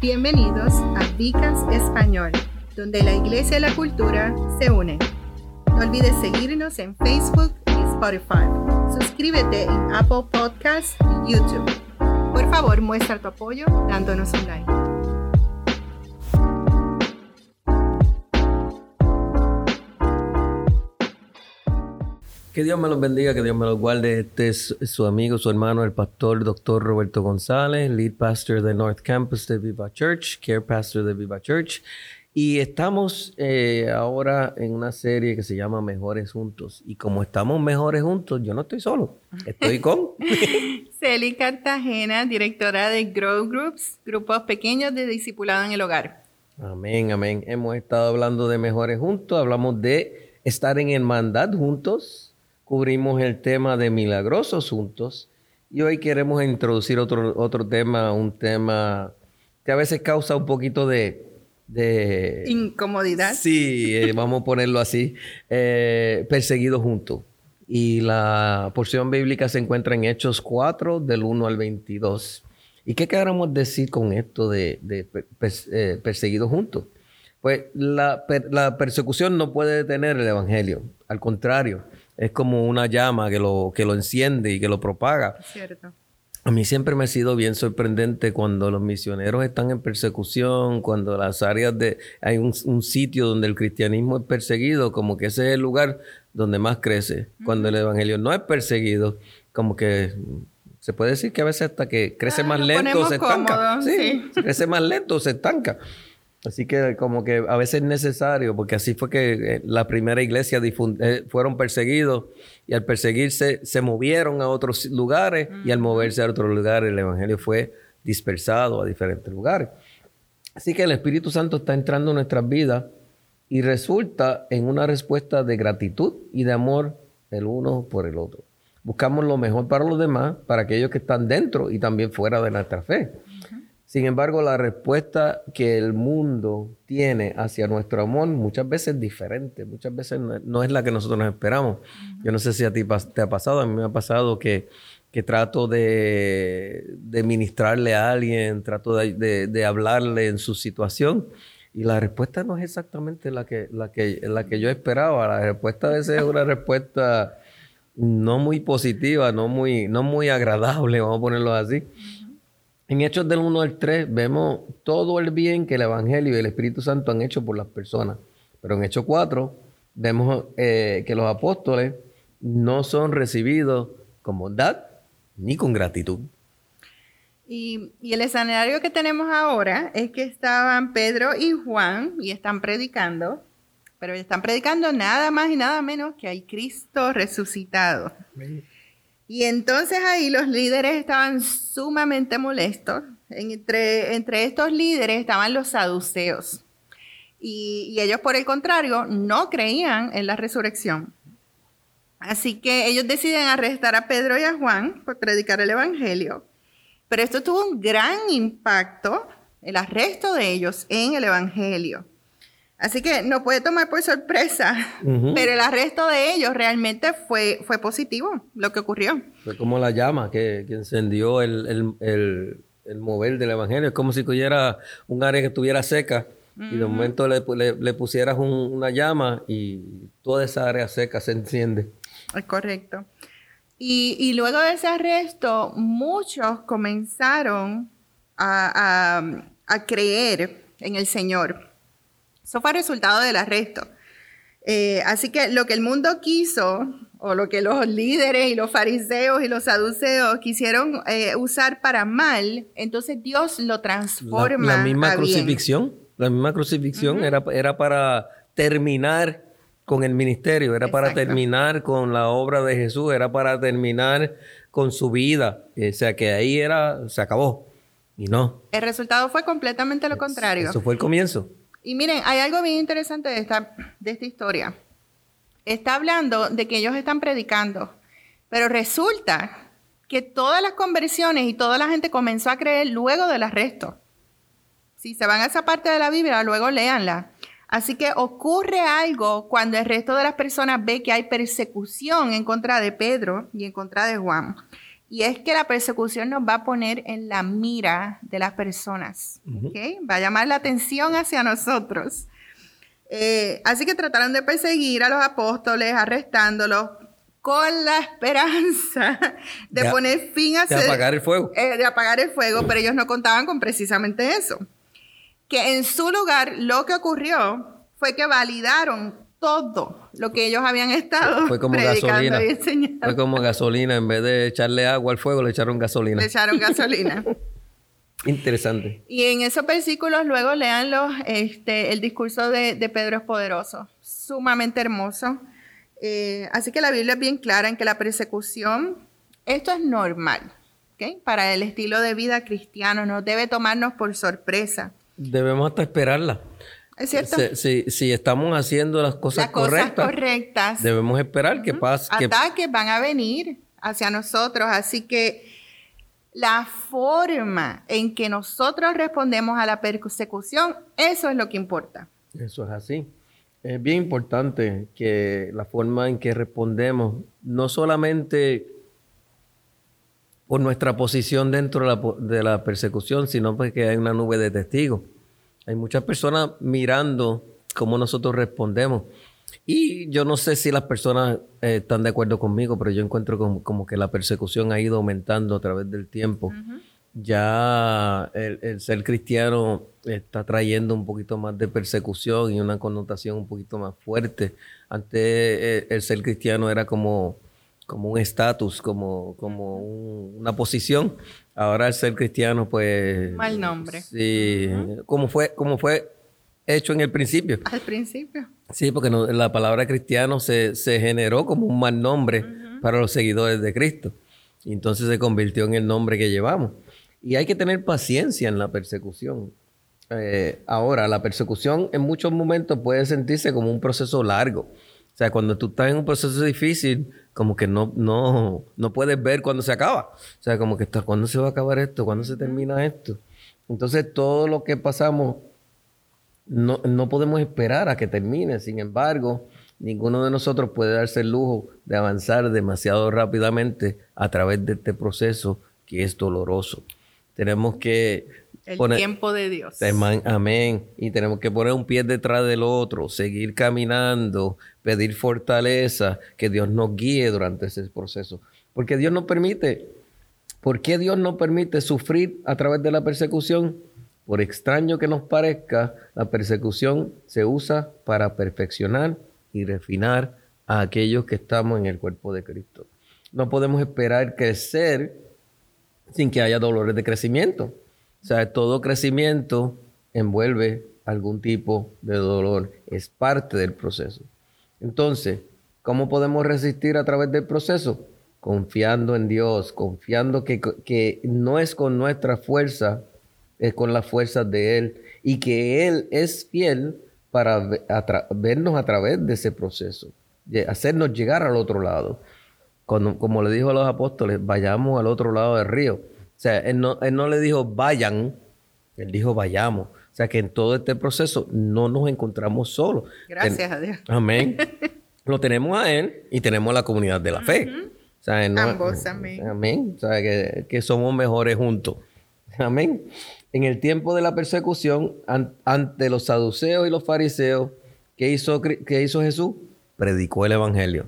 Bienvenidos a Vicas Español, donde la iglesia y la cultura se unen. No olvides seguirnos en Facebook y Spotify. Suscríbete en Apple Podcasts y YouTube. Por favor, muestra tu apoyo dándonos un like. Que Dios me los bendiga, que Dios me los guarde. Este es su amigo, su hermano, el pastor doctor Roberto González, lead pastor de North Campus de Viva Church, care pastor de Viva Church. Y estamos eh, ahora en una serie que se llama Mejores Juntos. Y como estamos mejores juntos, yo no estoy solo, estoy con... Celi Cartagena, directora de Grow Groups, grupos pequeños de discipulado en el hogar. Amén, amén. Hemos estado hablando de Mejores Juntos, hablamos de estar en hermandad juntos, cubrimos el tema de milagrosos juntos y hoy queremos introducir otro, otro tema, un tema que a veces causa un poquito de... Incomodidad. Sí, eh, vamos a ponerlo así, eh, perseguidos juntos. Y la porción bíblica se encuentra en Hechos 4, del 1 al 22. ¿Y qué queremos decir con esto de, de eh, perseguidos juntos? Pues la, la persecución no puede detener el Evangelio, al contrario, es como una llama que lo, que lo enciende y que lo propaga. Cierto. A mí siempre me ha sido bien sorprendente cuando los misioneros están en persecución, cuando las áreas de... Hay un, sitio donde el cristianismo es perseguido, como que ese es el lugar donde más crece. Cuando el evangelio no es perseguido, como que se puede decir que a veces hasta que crece ah, más lento se estanca. sí, crece más lento se estanca. Así que como que a veces es necesario, porque así fue que eh, la primera iglesia eh, fueron perseguidos y al perseguirse se movieron a otros lugares y al moverse a otros lugares el Evangelio fue dispersado a diferentes lugares. Así que el Espíritu Santo está entrando en nuestras vidas y resulta en una respuesta de gratitud y de amor el uno por el otro. Buscamos lo mejor para los demás, para aquellos que están dentro y también fuera de nuestra fe. Sin embargo, la respuesta que el mundo tiene hacia nuestro amor muchas veces es diferente, muchas veces no es la que nosotros nos esperamos. Yo no sé si a ti te ha pasado, a mí me ha pasado que, trato de, ministrarle a alguien, trato de, hablarle en su situación y la respuesta no es exactamente la que, la que, la que yo esperaba. La respuesta a veces es una respuesta no muy positiva, no muy, no muy agradable, vamos a ponerlo así. En Hechos del 1 al 3 vemos todo el bien que el Evangelio y el Espíritu Santo han hecho por las personas. Pero en Hechos 4 vemos eh, que los apóstoles no son recibidos con bondad ni con gratitud. Y, y, el escenario que tenemos ahora es que estaban Pedro y Juan y están predicando, pero están predicando nada más y nada menos que hay Cristo resucitado. Y entonces ahí los líderes estaban sumamente molestos. Entre, entre estos líderes estaban los saduceos. Y, ellos, por el contrario, no creían en la resurrección. Así que ellos deciden arrestar a Pedro y a Juan por predicar el Evangelio. Pero esto tuvo un gran impacto, el arresto de ellos en el Evangelio. Así que no puede tomar por sorpresa, pero el arresto de ellos realmente fue, fue positivo, lo que ocurrió. Fue como la llama que, encendió el, mover del Evangelio. Es como si tuviera un área que estuviera seca y de momento le, pusieras una llama y toda esa área seca se enciende. Es correcto. Y, luego de ese arresto, muchos comenzaron a, a creer en el Señor. Eso fue el resultado del arresto. Eh, así que lo que el mundo quiso, o lo que los líderes y los fariseos y los saduceos quisieron eh, usar para mal, entonces Dios lo transforma. La, misma crucifixión, la misma crucifixión era, era para terminar con el ministerio, era para terminar con la obra de Jesús, era para terminar con su vida. O sea que ahí era, se acabó. Y no. El resultado fue completamente lo contrario. Eso fue el comienzo. Y miren, hay algo bien interesante de esta, de esta historia. Está hablando de que ellos están predicando, pero resulta que todas las conversiones y toda la gente comenzó a creer luego del arresto. Si se van a esa parte de la Biblia, luego léanla. Así que ocurre algo cuando el resto de las personas ve que hay persecución en contra de Pedro y en contra de Juan. Y es que la persecución nos va a poner en la mira de las personas. Va a llamar la atención hacia nosotros. Eh, así que trataron de perseguir a los apóstoles, arrestándolos, con la esperanza de, poner fin a... De apagar el fuego. Eh, de apagar el fuego, pero ellos no contaban con precisamente eso. Que en su lugar lo que ocurrió fue que validaron todo lo que ellos habían estado fue como gasolina. Fue como gasolina, en vez de echarle agua al fuego, le echaron gasolina. Le echaron gasolina. Interesante. Y en esos versículos luego leanlo, este, el discurso de, de Pedro es poderoso, sumamente hermoso. Eh, así que la Biblia es bien clara en que la persecución, esto es normal, ¿okay? Para el estilo de vida cristiano, no debe tomarnos por sorpresa. Debemos hasta esperarla. ¿Es cierto? Si, estamos haciendo las cosas, las cosas correctas, debemos esperar que pase. Ataques van a venir hacia nosotros, así que la forma en que nosotros respondemos a la persecución, eso es lo que importa. Eso es así. Es bien importante que la forma en que respondemos, no solamente por nuestra posición dentro de la, persecución, sino porque hay una nube de testigos. Hay muchas personas mirando cómo nosotros respondemos. Y yo no sé si las personas eh, están de acuerdo conmigo, pero yo encuentro como, que la persecución ha ido aumentando a través del tiempo ya el, ser cristiano está trayendo un poquito más de persecución y una connotación un poquito más fuerte. Antes eh, el, ser cristiano era como, como un estatus, como, como una posición. Ahora el ser cristiano, pues... Mal nombre. Sí, como, fue, como fue hecho en el principio. Al principio. Sí, porque la palabra cristiano se, generó como un mal nombre para los seguidores de Cristo. Y entonces se convirtió en el nombre que llevamos. Y hay que tener paciencia en la persecución. Eh, ahora, la persecución en muchos momentos puede sentirse como un proceso largo. O sea, cuando tú estás en un proceso difícil, como que no, no, no puedes ver cuándo se acaba. O sea, como que está, ¿cuándo se va a acabar esto? ¿Cuándo se termina esto? Entonces, todo lo que pasamos, no, no podemos esperar a que termine. Sin embargo, ninguno de nosotros puede darse el lujo de avanzar demasiado rápidamente a través de este proceso que es doloroso. Tenemos que... El tiempo de Dios. Amén. Y tenemos que poner un pie detrás del otro, seguir caminando, pedir fortaleza, que Dios nos guíe durante ese proceso. Porque Dios nos permite. ¿Por qué Dios nos permite sufrir a través de la persecución? Por extraño que nos parezca, la persecución se usa para perfeccionar y refinar a aquellos que estamos en el cuerpo de Cristo. No podemos esperar crecer sin que haya dolores de crecimiento. O sea, todo crecimiento envuelve algún tipo de dolor, es parte del proceso. Entonces, ¿cómo podemos resistir a través del proceso? Confiando en Dios, confiando que, que no es con nuestra fuerza, es con la fuerza de Él y que Él es fiel para vernos a través de ese proceso, hacernos llegar al otro lado como le dijo a los apóstoles, vayamos al otro lado del río. O sea, él no, él no le dijo vayan, él dijo vayamos. O sea, que en todo este proceso no nos encontramos solos. Gracias a Dios. Amén. Lo tenemos a Él y tenemos la comunidad de la fe. o sea, Ambos, amén. Amén. O sea, que, somos mejores juntos. Amén. En el tiempo de la persecución, ante los saduceos y los fariseos, ¿qué hizo, qué hizo Jesús? Predicó el Evangelio.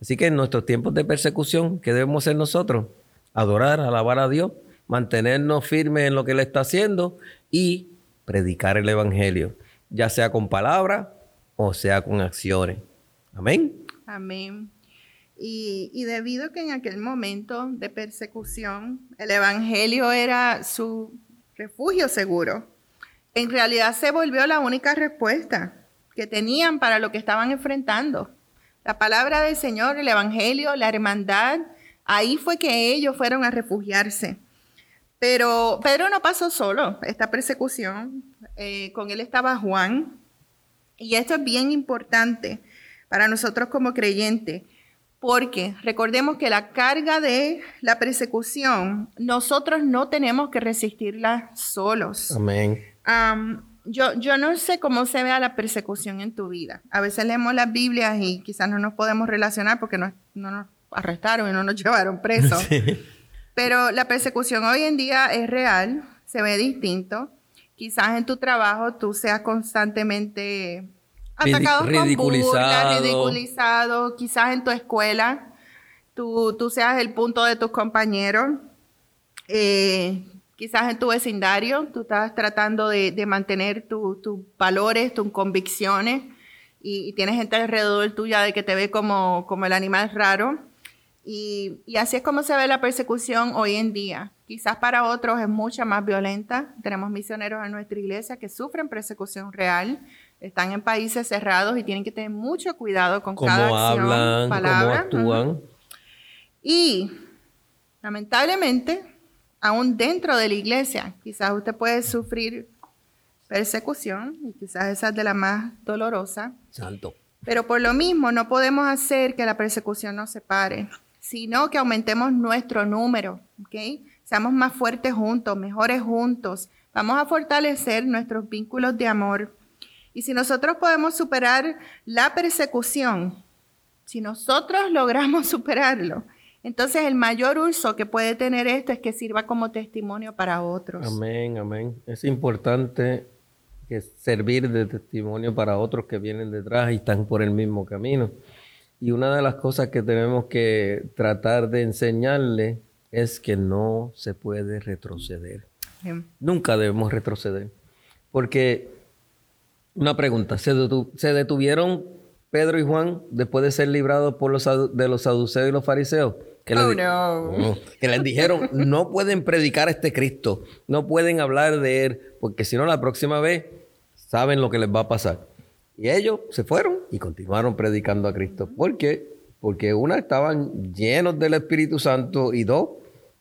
Así que en nuestros tiempos de persecución, ¿qué debemos hacer nosotros? Adorar, alabar a Dios, mantenernos firmes en lo que Él está haciendo y predicar el Evangelio, ya sea con palabras o sea con acciones. Amén. Amén. Y, y, debido a que en aquel momento de persecución el Evangelio era su refugio seguro, en realidad se volvió la única respuesta que tenían para lo que estaban enfrentando. La palabra del Señor, el Evangelio, la hermandad, ahí fue que ellos fueron a refugiarse. Pero Pedro no pasó solo esta persecución. Eh, con él estaba Juan. Y esto es bien importante para nosotros como creyentes, porque recordemos que la carga de la persecución, nosotros no tenemos que resistirla solos. Amén yo, yo no sé cómo se vea la persecución en tu vida. A veces leemos las Biblias y quizás no nos podemos relacionar porque no, nos arrestaron y no nos llevaron presos. Pero la persecución hoy en día es real, se ve distinto. Quizás en tu trabajo tú seas constantemente atacado ridiculizado. ridiculizado. Quizás en tu escuela tú, tú seas el punto de tus compañeros. Eh, quizás en tu vecindario tú estás tratando de, mantener tus valores, tus convicciones y, tienes gente alrededor tuya de que te ve como, como el animal raro. Y, así es como se ve la persecución hoy en día. Quizás para otros es mucha más violenta. Tenemos misioneros en nuestra iglesia que sufren persecución real, están en países cerrados y tienen que tener mucho cuidado con cada acción, hablan, palabra. Cómo actúan. Y lamentablemente, aún dentro de la iglesia, quizás usted puede sufrir persecución, y quizás esa es de la más dolorosa. Santo. Pero por lo mismo, no podemos hacer que la persecución nos separe sino que aumentemos nuestro número, ¿ok? Seamos más fuertes juntos, mejores juntos. Vamos a fortalecer nuestros vínculos de amor. Y si nosotros podemos superar la persecución, si nosotros logramos superarlo, entonces el mayor uso que puede tener esto es que sirva como testimonio para otros. Amén, amén. Es importante que servir de testimonio para otros que vienen detrás y están por el mismo camino. Y una de las cosas que tenemos que tratar de enseñarle es que no se puede retroceder. Nunca debemos retroceder. Porque, una pregunta, ¿se, detuvieron Pedro y Juan después de ser librados por los, de los saduceos y los fariseos? Que, oh, no. que les dijeron, no pueden predicar a este Cristo, no pueden hablar de él, porque si no la próxima vez saben lo que les va a pasar. Y ellos se fueron y continuaron predicando a Cristo. ¿Por qué? Porque una, estaban llenos del Espíritu Santo y dos,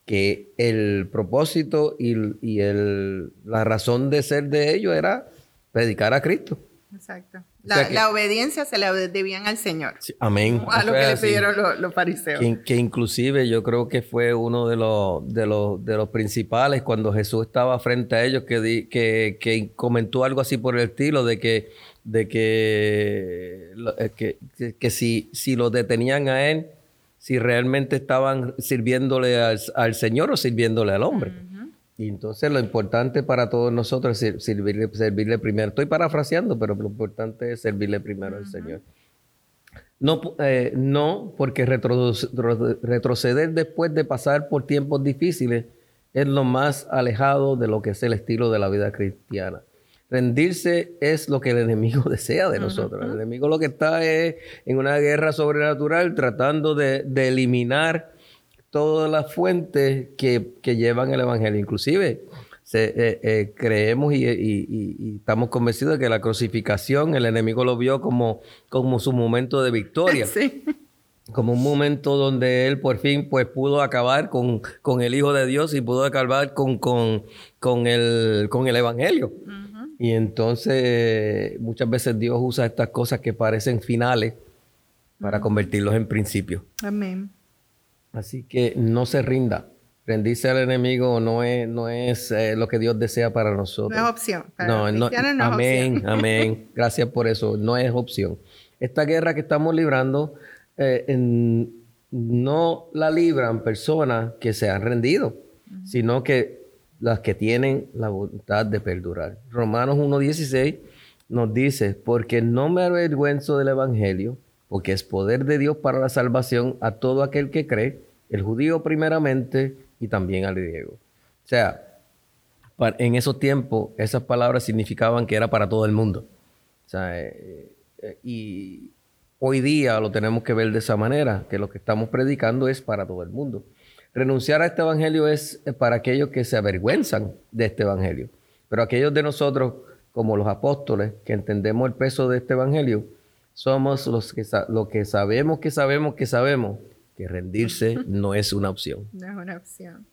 que el propósito y, el, la razón de ser de ellos era predicar a Cristo. Exacto. La, obediencia se la debían al Señor. amén. A lo que le pidieron los, fariseos. Que, inclusive yo creo que fue uno de los, de los, de los principales cuando Jesús estaba frente a ellos que, que, que comentó algo así por el estilo de que de que, eh, que, si, si lo detenían a él, si realmente estaban sirviéndole al, Señor o sirviéndole al hombre. Y entonces lo importante para todos nosotros es servirle, servirle primero. Estoy parafraseando, pero lo importante es servirle primero al Señor. No, eh, no porque retroceder después de pasar por tiempos difíciles es lo más alejado de lo que es el estilo de la vida cristiana. Rendirse es lo que el enemigo desea de nosotros. El enemigo lo que está es en una guerra sobrenatural tratando de, eliminar todas las fuentes que, llevan el Evangelio. Inclusive eh, eh, creemos y, estamos convencidos de que la crucificación el enemigo lo vio como, como su momento de victoria. Como un momento donde él por fin pues, pudo acabar con, con el Hijo de Dios y pudo acabar con, con, con, el, con el Evangelio. Y entonces muchas veces Dios usa estas cosas que parecen finales para convertirlos en principios. Amén. Así que no se rinda. Rendirse al enemigo no es, no es eh, lo que Dios desea para nosotros. No es opción. no, no, amén, amén. Gracias por eso. No es opción. Esta guerra que estamos librando eh, no la libran personas que se han rendido, sino que las que tienen la voluntad de perdurar. Romanos 1.16 nos dice, porque no me avergüenzo del Evangelio, porque es poder de Dios para la salvación a todo aquel que cree, el judío primeramente y también al griego. O sea, en esos tiempos esas palabras significaban que era para todo el mundo. Eh, eh, y hoy día lo tenemos que ver de esa manera, que lo que estamos predicando es para todo el mundo. Renunciar a este evangelio es eh, para aquellos que se avergüenzan de este evangelio. Pero aquellos de nosotros, como los apóstoles, que entendemos el peso de este evangelio, somos los que, lo que sabemos que sabemos que sabemos que rendirse no es una opción. No es una opción.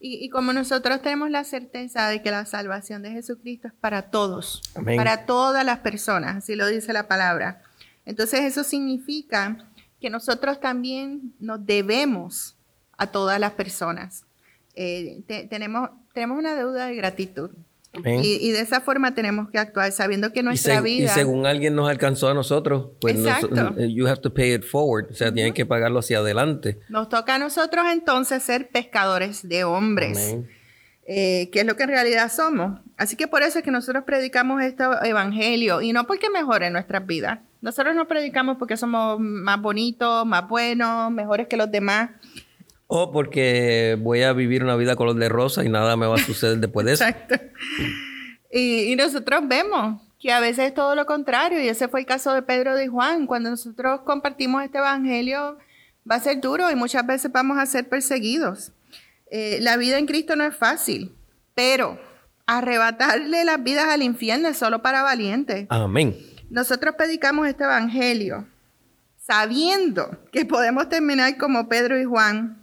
Y, como nosotros tenemos la certeza de que la salvación de Jesucristo es para todos, para todas las personas, así lo dice la palabra. Entonces eso significa que nosotros también nos debemos a todas las personas. Eh, tenemos, tenemos una deuda de gratitud. Y, de esa forma tenemos que actuar, sabiendo que nuestra vida. Y según alguien nos alcanzó a nosotros, pues Exacto. you have to pay it forward. O sea, tienen que pagarlo hacia adelante. Nos toca a nosotros entonces ser pescadores de hombres. Eh, que es lo que en realidad somos. Así que por eso es que nosotros predicamos este evangelio y no porque mejore nuestras vidas. Nosotros no predicamos porque somos más bonitos, más buenos, mejores que los demás. O porque voy a vivir una vida color de rosa y nada me va a suceder después de eso. Exacto. Y, y, nosotros vemos que a veces es todo lo contrario, y ese fue el caso de Pedro y Juan. Cuando nosotros compartimos este evangelio, va a ser duro y muchas veces vamos a ser perseguidos. Eh, la vida en Cristo no es fácil, pero arrebatarle las vidas al infierno es solo para valientes. Amén. Nosotros predicamos este evangelio sabiendo que podemos terminar como Pedro y Juan,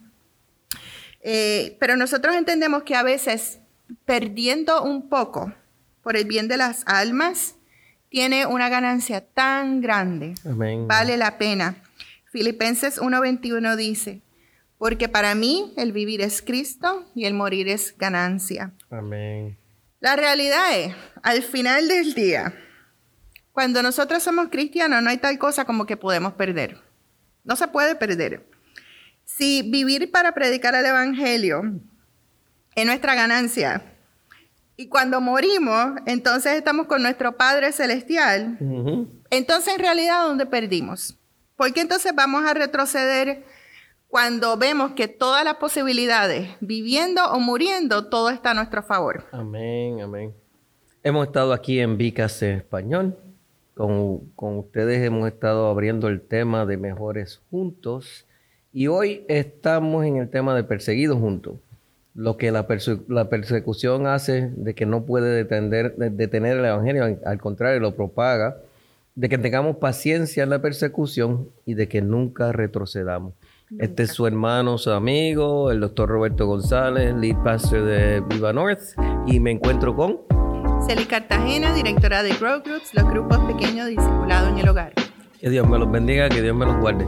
eh, pero nosotros entendemos que a veces perdiendo un poco por el bien de las almas, tiene una ganancia tan grande. Amén. Vale la pena. Filipenses 1:21 dice, porque para mí el vivir es Cristo y el morir es ganancia. Amén. La realidad es, al final del día, cuando nosotros somos cristianos no hay tal cosa como que podemos perder. No se puede perder. Si vivir para predicar el Evangelio es nuestra ganancia, y cuando morimos, entonces estamos con nuestro Padre Celestial, entonces en realidad, ¿dónde perdimos? Porque entonces vamos a retroceder cuando vemos que todas las posibilidades, viviendo o muriendo, todo está a nuestro favor. Amén, amén. Hemos estado aquí en Vicas en Español. Con, con, ustedes hemos estado abriendo el tema de mejores juntos. Y hoy estamos en el tema de perseguidos juntos. Lo que la, la persecución hace de que no puede detener, detener el Evangelio, al contrario, lo propaga. De que tengamos paciencia en la persecución y de que nunca retrocedamos. Este es su hermano, su amigo, el doctor Roberto González, lead pastor de Viva North, y me encuentro con Celi Cartagena, directora de Grow Groups, los grupos pequeños discipulados en el hogar. Que Dios me los bendiga, que Dios me los guarde.